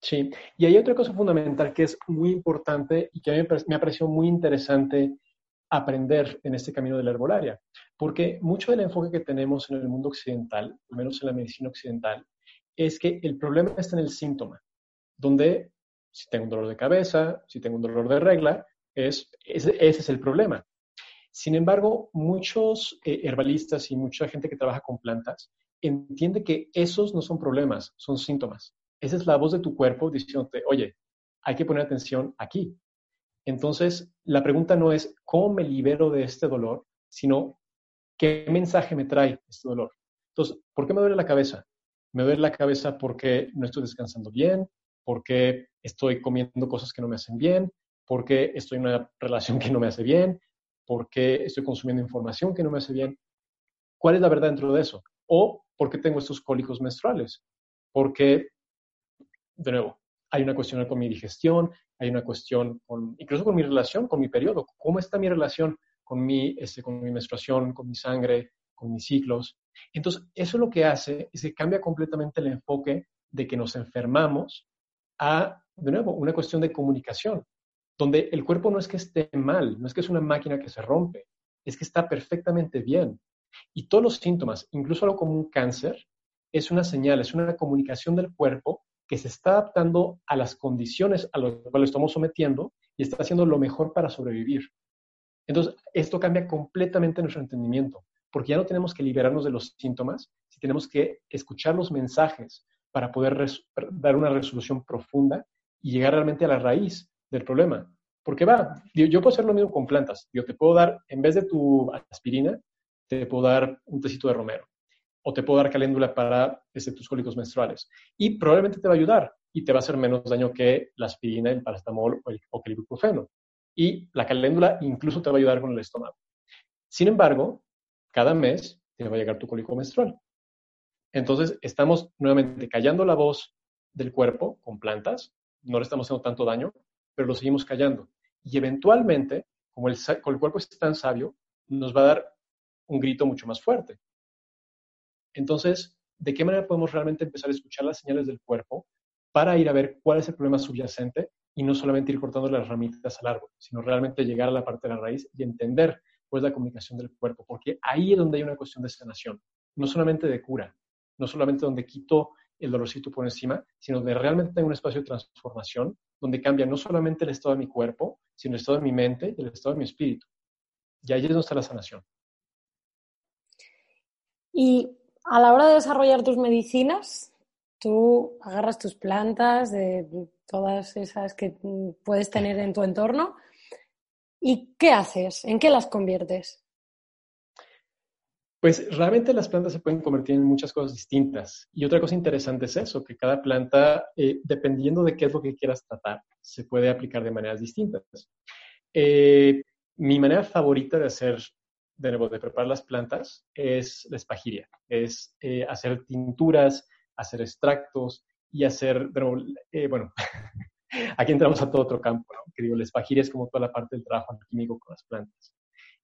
Sí, y hay otra cosa fundamental que es muy importante y que a mí me ha parecido muy interesante aprender en este camino de la herbolaria, porque mucho del enfoque que tenemos en el mundo occidental, al menos en la medicina occidental, es que el problema está en el síntoma, donde si tengo un dolor de cabeza, si tengo un dolor de regla, es, ese, es el problema. Sin embargo, muchos eh, herbalistas y mucha gente que trabaja con plantas entiende que esos no son problemas, son síntomas. Esa es la voz de tu cuerpo diciéndote, oye, hay que poner atención aquí. Entonces, la pregunta no es cómo me libero de este dolor, sino qué mensaje me trae este dolor. Entonces, ¿por qué me duele la cabeza? Me duele la cabeza porque no estoy descansando bien, porque estoy comiendo cosas que no me hacen bien, porque estoy en una relación que no me hace bien, porque estoy consumiendo información que no me hace bien. ¿Cuál es la verdad dentro de eso? O porque tengo estos cólicos menstruales. Porque, de nuevo, hay una cuestión con mi digestión, hay una cuestión con, incluso con mi relación, con mi periodo. ¿Cómo está mi relación con mi, este, con mi menstruación, con mi sangre, con mis ciclos? Entonces, eso lo que hace es que cambia completamente el enfoque de que nos enfermamos a, de nuevo, una cuestión de comunicación, donde el cuerpo no es que esté mal, no es que es una máquina que se rompe, es que está perfectamente bien. Y todos los síntomas, incluso algo como un cáncer, es una señal, es una comunicación del cuerpo que se está adaptando a las condiciones a las cuales estamos sometiendo y está haciendo lo mejor para sobrevivir. Entonces, esto cambia completamente nuestro entendimiento, porque ya no tenemos que liberarnos de los síntomas, si tenemos que escuchar los mensajes para poder dar una resolución profunda y llegar realmente a la raíz del problema. Porque va, yo, puedo hacer lo mismo con plantas. Yo te puedo dar, en vez de tu aspirina, te puedo dar un tecito de romero o te puedo dar caléndula para este, tus cólicos menstruales. Y probablemente te va a ayudar y te va a hacer menos daño que la aspirina, el paracetamol o, el, que el ibuprofeno. Y la caléndula incluso te va a ayudar con el estómago. Sin embargo, cada mes te va a llegar tu cólico menstrual. Entonces, estamos nuevamente callando la voz del cuerpo con plantas, no le estamos haciendo tanto daño, pero lo seguimos callando. Y eventualmente, como el, cuerpo es tan sabio, nos va a dar un grito mucho más fuerte. Entonces, ¿de qué manera podemos realmente empezar a escuchar las señales del cuerpo para ir a ver cuál es el problema subyacente y no solamente ir cortando las ramitas al árbol, sino realmente llegar a la parte de la raíz y entender pues la comunicación del cuerpo, porque ahí es donde hay una cuestión de sanación, no solamente de cura, no solamente donde quito el dolorcito por encima, sino donde realmente hay un espacio de transformación, donde cambia no solamente el estado de mi cuerpo, sino el estado de mi mente y el estado de mi espíritu. Y ahí es donde está la sanación. Y a la hora de desarrollar tus medicinas, tú agarras tus plantas, de todas esas que puedes tener en tu entorno, ¿y qué haces? ¿En qué las conviertes? Pues realmente las plantas se pueden convertir en muchas cosas distintas. Y otra cosa interesante es eso, que cada planta, eh, dependiendo de qué es lo que quieras tratar, se puede aplicar de maneras distintas. Eh, mi manera favorita de hacer de nuevo, de preparar las plantas es la espagiria, es eh, hacer tinturas, hacer extractos y hacer, eh, bueno, <laughs> aquí entramos a todo otro campo, ¿no? Que digo, la espagiria es como toda la parte del trabajo químico con las plantas.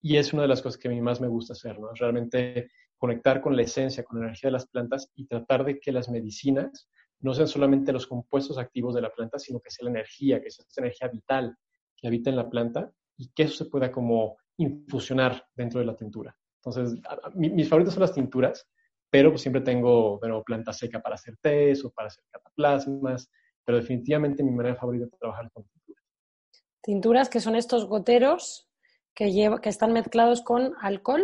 Y es una de las cosas que a mí más me gusta hacer, ¿no? Realmente conectar con la esencia, con la energía de las plantas y tratar de que las medicinas no sean solamente los compuestos activos de la planta, sino que sea la energía, que sea esta energía vital que habita en la planta y que eso se pueda como infusionar dentro de la tintura. Entonces, mis favoritos son las tinturas, pero pues siempre tengo bueno, planta seca para hacer tés o para hacer cataplasmas, pero definitivamente mi manera favorita de trabajar con tinturas. Tinturas que son estos goteros que, lleva, que están mezclados con alcohol.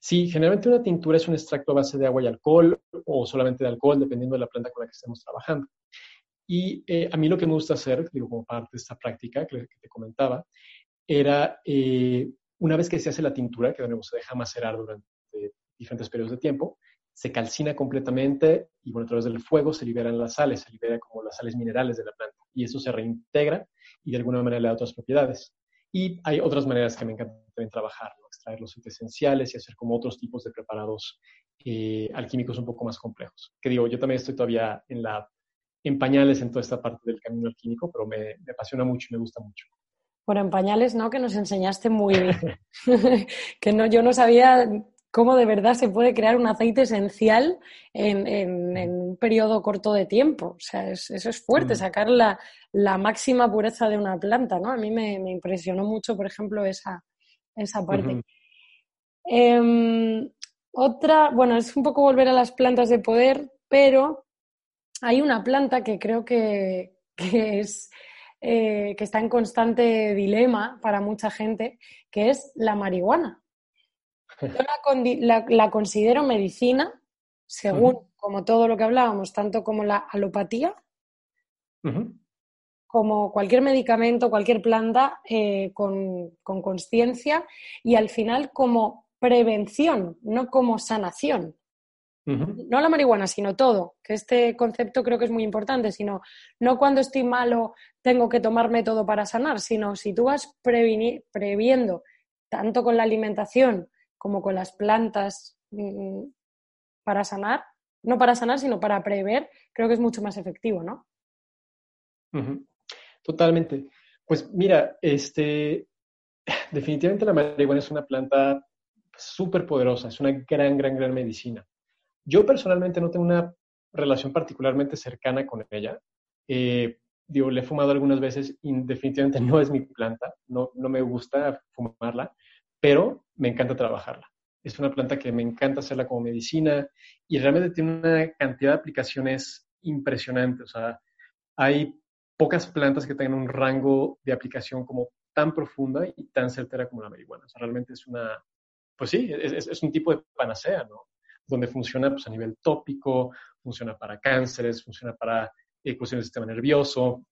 Sí, generalmente una tintura es un extracto a base de agua y alcohol o solamente de alcohol, dependiendo de la planta con la que estemos trabajando. Y eh, a mí lo que me gusta hacer, digo, como parte de esta práctica que, te comentaba, era eh, una vez que se hace la tintura, que se deja macerar durante diferentes periodos de tiempo, se calcina completamente y bueno, a través del fuego se liberan las sales, se libera como las sales minerales de la planta y eso se reintegra y de alguna manera le da otras propiedades. Y hay otras maneras que me encanta también trabajar, extraer los esenciales y hacer como otros tipos de preparados eh, alquímicos un poco más complejos. Que digo, yo también estoy todavía en, la, en pañales en toda esta parte del camino alquímico, pero me, me apasiona mucho y me gusta mucho. Bueno, en pañales no, que nos enseñaste muy bien. <laughs> <laughs> que no, yo no sabía cómo de verdad se puede crear un aceite esencial en, un periodo corto de tiempo. O sea, eso es fuerte, mm. sacar la, máxima pureza de una planta, ¿no? A mí me, impresionó mucho, por ejemplo, esa, esa parte. Em, otra, bueno, es un poco volver a las plantas de poder, pero hay una planta que creo que, es, eh, que está en constante dilema para mucha gente, que es la marihuana. Yo la, considero medicina, según como todo lo que hablábamos, tanto como la alopatía, como cualquier medicamento, cualquier planta eh, con conciencia y al final como prevención, no como sanación. No la marihuana, sino todo, que este concepto creo que es muy importante, sino no cuando estoy malo tengo que tomarme todo para sanar, sino si tú vas previendo tanto con la alimentación como con las plantas mm, para sanar, no para sanar, sino para prever, creo que es mucho más efectivo, ¿no? Totalmente. Pues mira, este, <laughs> definitivamente la marihuana es una planta súper poderosa, es una gran, gran, gran medicina. Yo personalmente no tengo una relación particularmente cercana con ella. Eh, digo, le he fumado algunas veces y definitivamente <laughs> no es mi planta, no, no me gusta fumarla, pero me encanta trabajarla. Es una planta que me encanta hacerla como medicina y realmente tiene una cantidad de aplicaciones impresionante. O sea, hay pocas plantas que tengan un rango de aplicación como tan profunda y tan certera como la marihuana. O sea, realmente es una, pues sí, es, un tipo de panacea, ¿no? Donde funciona pues, a nivel tópico, funciona para cánceres, funciona para eh, del sistema nervioso,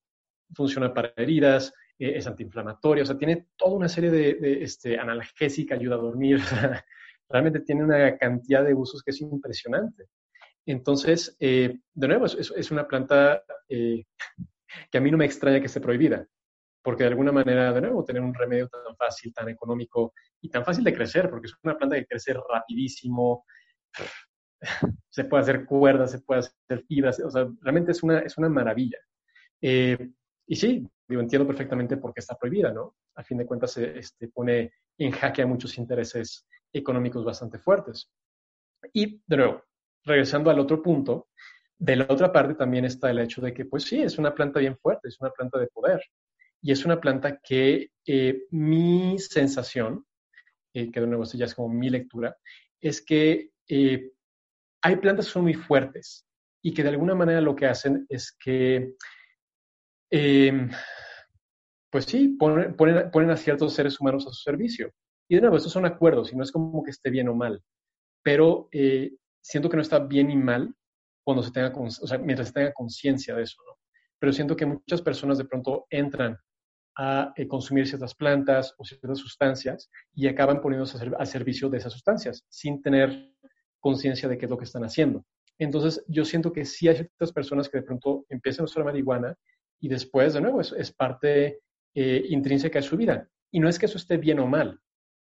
funciona para heridas, eh, es antiinflamatoria, o sea, tiene toda una serie de, este, analgésica, ayuda a dormir, <laughs> realmente tiene una cantidad de usos que es impresionante. Entonces, eh, de nuevo, es, una planta eh, que a mí no me extraña que esté prohibida, porque de alguna manera, de nuevo, tener un remedio tan fácil, tan económico y tan fácil de crecer, porque es una planta que crece rapidísimo, <laughs> se puede hacer cuerdas, se puede hacer fibras, o sea, realmente es una, es una maravilla. Y sí, digo, entiendo perfectamente por qué está prohibida, ¿no? A fin de cuentas, se este, pone en jaque a muchos intereses económicos bastante fuertes. Y, de nuevo, regresando al otro punto, de la otra parte también está el hecho de que, pues sí, es una planta bien fuerte, es una planta de poder. Y es una planta que eh, mi sensación, eh, que de nuevo esto ya es como mi lectura, es que eh, hay plantas que son muy fuertes y que de alguna manera lo que hacen es que Em, pues sí, ponen, a ciertos seres humanos a su servicio. Y de nuevo, estos son acuerdos y no es como que esté bien o mal, pero eh, siento que no está bien y mal cuando se tenga, o mientras se tenga conciencia de eso. Pero siento que muchas personas de pronto entran a eh, consumir ciertas plantas o ciertas sustancias y acaban poniéndose a, servicio de esas sustancias sin tener conciencia de qué es lo que están haciendo. Entonces, yo siento que sí hay ciertas personas que de pronto empiezan a usar marihuana y después, de nuevo, es, parte eh, intrínseca de su vida. Y no es que eso esté bien o mal,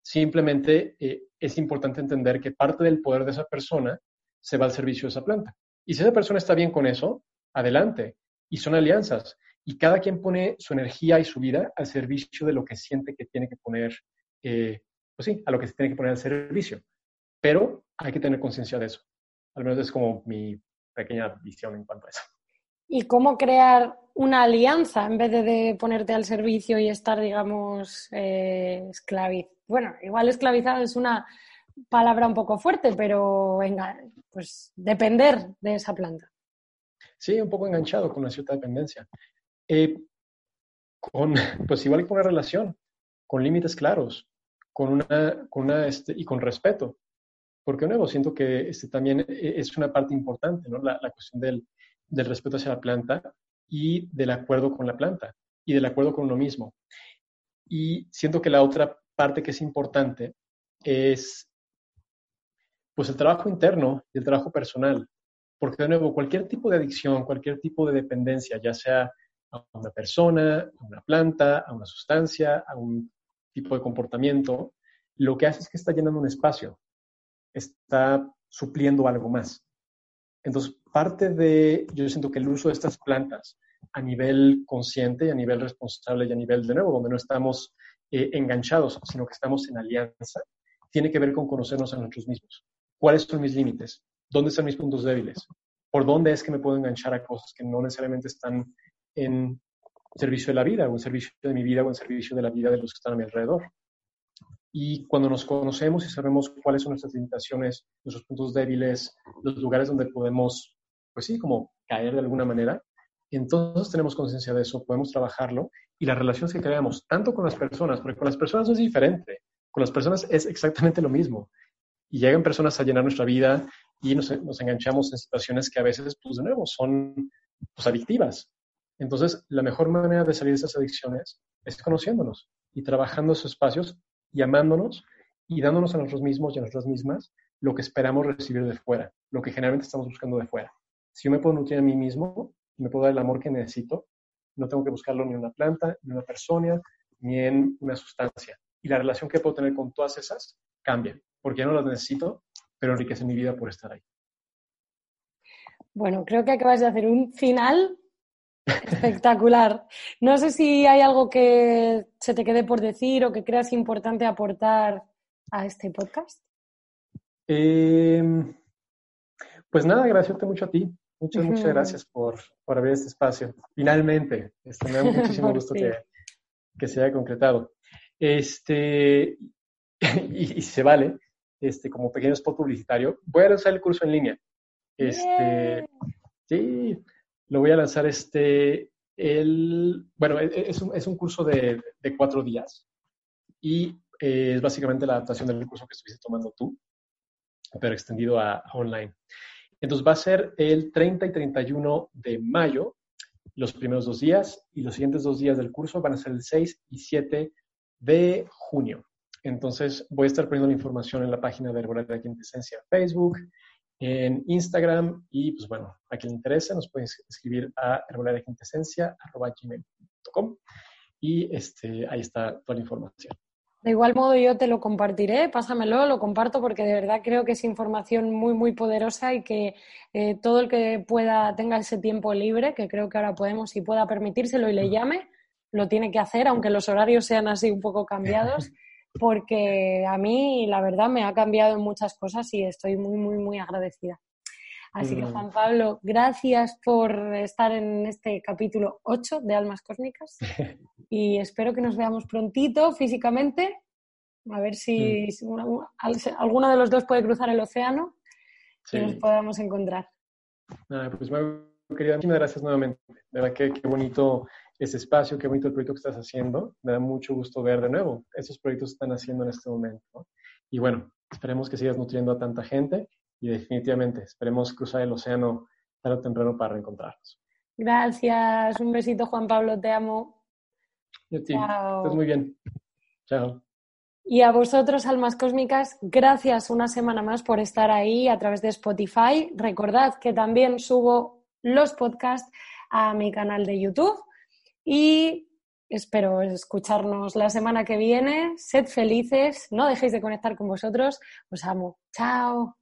simplemente eh, es importante entender que parte del poder de esa persona se va al servicio de esa planta. Y si esa persona está bien con eso, adelante. Y son alianzas. Y cada quien pone su energía y su vida al servicio de lo que siente que tiene que poner eh, pues sí, a lo que se tiene que poner al servicio. Pero hay que tener conciencia de eso. Al menos es como mi pequeña visión en cuanto a eso. ¿Y cómo crear una alianza en vez de, ponerte al servicio y estar, digamos, eh, esclavizado? Bueno, igual esclavizado es una palabra un poco fuerte, pero venga, pues depender de esa planta. Sí, un poco enganchado con una cierta dependencia. Eh, con, <laughs> pues igual con una relación, con límites claros, con una, con una este, y con respeto. Porque, nuevo, siento que este también e, es una parte importante, ¿no? La, la cuestión del, del respeto hacia la planta y del acuerdo con la planta y del acuerdo con uno mismo. Y siento que la otra parte que es importante es pues el trabajo interno y el trabajo personal. Porque de nuevo, cualquier tipo de adicción, cualquier tipo de dependencia, ya sea a una persona, a una planta, a una sustancia, a un tipo de comportamiento, lo que hace es que está llenando un espacio, está supliendo algo más. Entonces, parte de, yo siento que el uso de estas plantas a nivel consciente y a nivel responsable y a nivel de nuevo, donde no estamos eh, enganchados, sino que estamos en alianza, tiene que ver con conocernos a nosotros mismos. ¿Cuáles son mis límites? ¿Dónde están mis puntos débiles? ¿Por dónde es que me puedo enganchar a cosas que no necesariamente están en servicio de la vida o en servicio de mi vida o en servicio de la vida de los que están a mi alrededor? Y cuando nos conocemos y sabemos cuáles son nuestras limitaciones, nuestros puntos débiles, los lugares donde podemos, pues sí, como caer de alguna manera, entonces tenemos conciencia de eso, podemos trabajarlo y las relaciones que creamos, tanto con las personas, porque con las personas no es diferente, con las personas es exactamente lo mismo. Y llegan personas a llenar nuestra vida y nos, nos enganchamos en situaciones que a veces, pues de nuevo, son pues, adictivas. Entonces, la mejor manera de salir de esas adicciones es conociéndonos y trabajando esos espacios y amándonos y dándonos a nosotros mismos y a nosotras mismas lo que esperamos recibir de fuera, lo que generalmente estamos buscando de fuera. Si yo me puedo nutrir a mí mismo, me puedo dar el amor que necesito, no tengo que buscarlo ni en una planta, ni en una persona, ni en una sustancia. Y la relación que puedo tener con todas esas cambia, porque ya no las necesito, pero enriquece mi vida por estar ahí. Bueno, creo que acabas de hacer un final Espectacular. No sé si hay algo que se te quede por decir o que creas importante aportar a este podcast. Em, pues nada, agradecerte mucho a ti. Muchas, muchas gracias por, por abrir este espacio. Finalmente, este, me da <laughs> muchísimo gusto que, que, se haya concretado. Este, <laughs> y, se vale, este, como pequeño spot publicitario, voy a lanzar el curso en línea. Este, sí, lo voy a lanzar este, el, bueno, e, e, es un, es un curso de, de, cuatro días y eh, es básicamente la adaptación del curso que estuviste tomando tú, pero extendido a, online. Entonces va a ser el 30 y 31 de mayo, los primeros dos días, y los siguientes dos días del curso van a ser el 6 y 7 de junio. Entonces voy a estar poniendo la información en la página de Herbolaria Quintesencia Facebook, en Instagram y pues bueno, a quien le interese nos puedes escribir a herbolariaquintesencia.com y este, ahí está toda la información. De igual modo yo te lo compartiré, pásamelo, lo comparto porque de verdad creo que es información muy, muy poderosa y que eh, todo el que pueda, tenga ese tiempo libre, que creo que ahora podemos y pueda permitírselo y le llame, lo tiene que hacer, aunque los horarios sean así un poco cambiados. <laughs> porque a mí la verdad me ha cambiado en muchas cosas y estoy muy, muy, muy agradecida. Así que mm. Juan Pablo, gracias por estar en este capítulo 8 de Almas Cósmicas <laughs> y espero que nos veamos prontito físicamente, a ver si, mm. alguno de los dos puede cruzar el océano y nos podamos encontrar. pues querida, muchas gracias nuevamente. De verdad que qué bonito ese espacio, qué bonito el proyecto que estás haciendo. Me da mucho gusto ver de nuevo esos proyectos que están haciendo en este momento. Y bueno, esperemos que sigas nutriendo a tanta gente y definitivamente esperemos cruzar el océano tarde o temprano para reencontrarnos. Gracias. Un besito, Juan Pablo. Te amo. Y a ti. Estás muy bien. Chao. Y a vosotros, almas cósmicas, gracias una semana más por estar ahí a través de Spotify. Recordad que también subo los podcasts a mi canal de YouTube y espero escucharnos la semana que viene. Sed felices, no dejéis de conectar con vosotros. Os amo. Chao.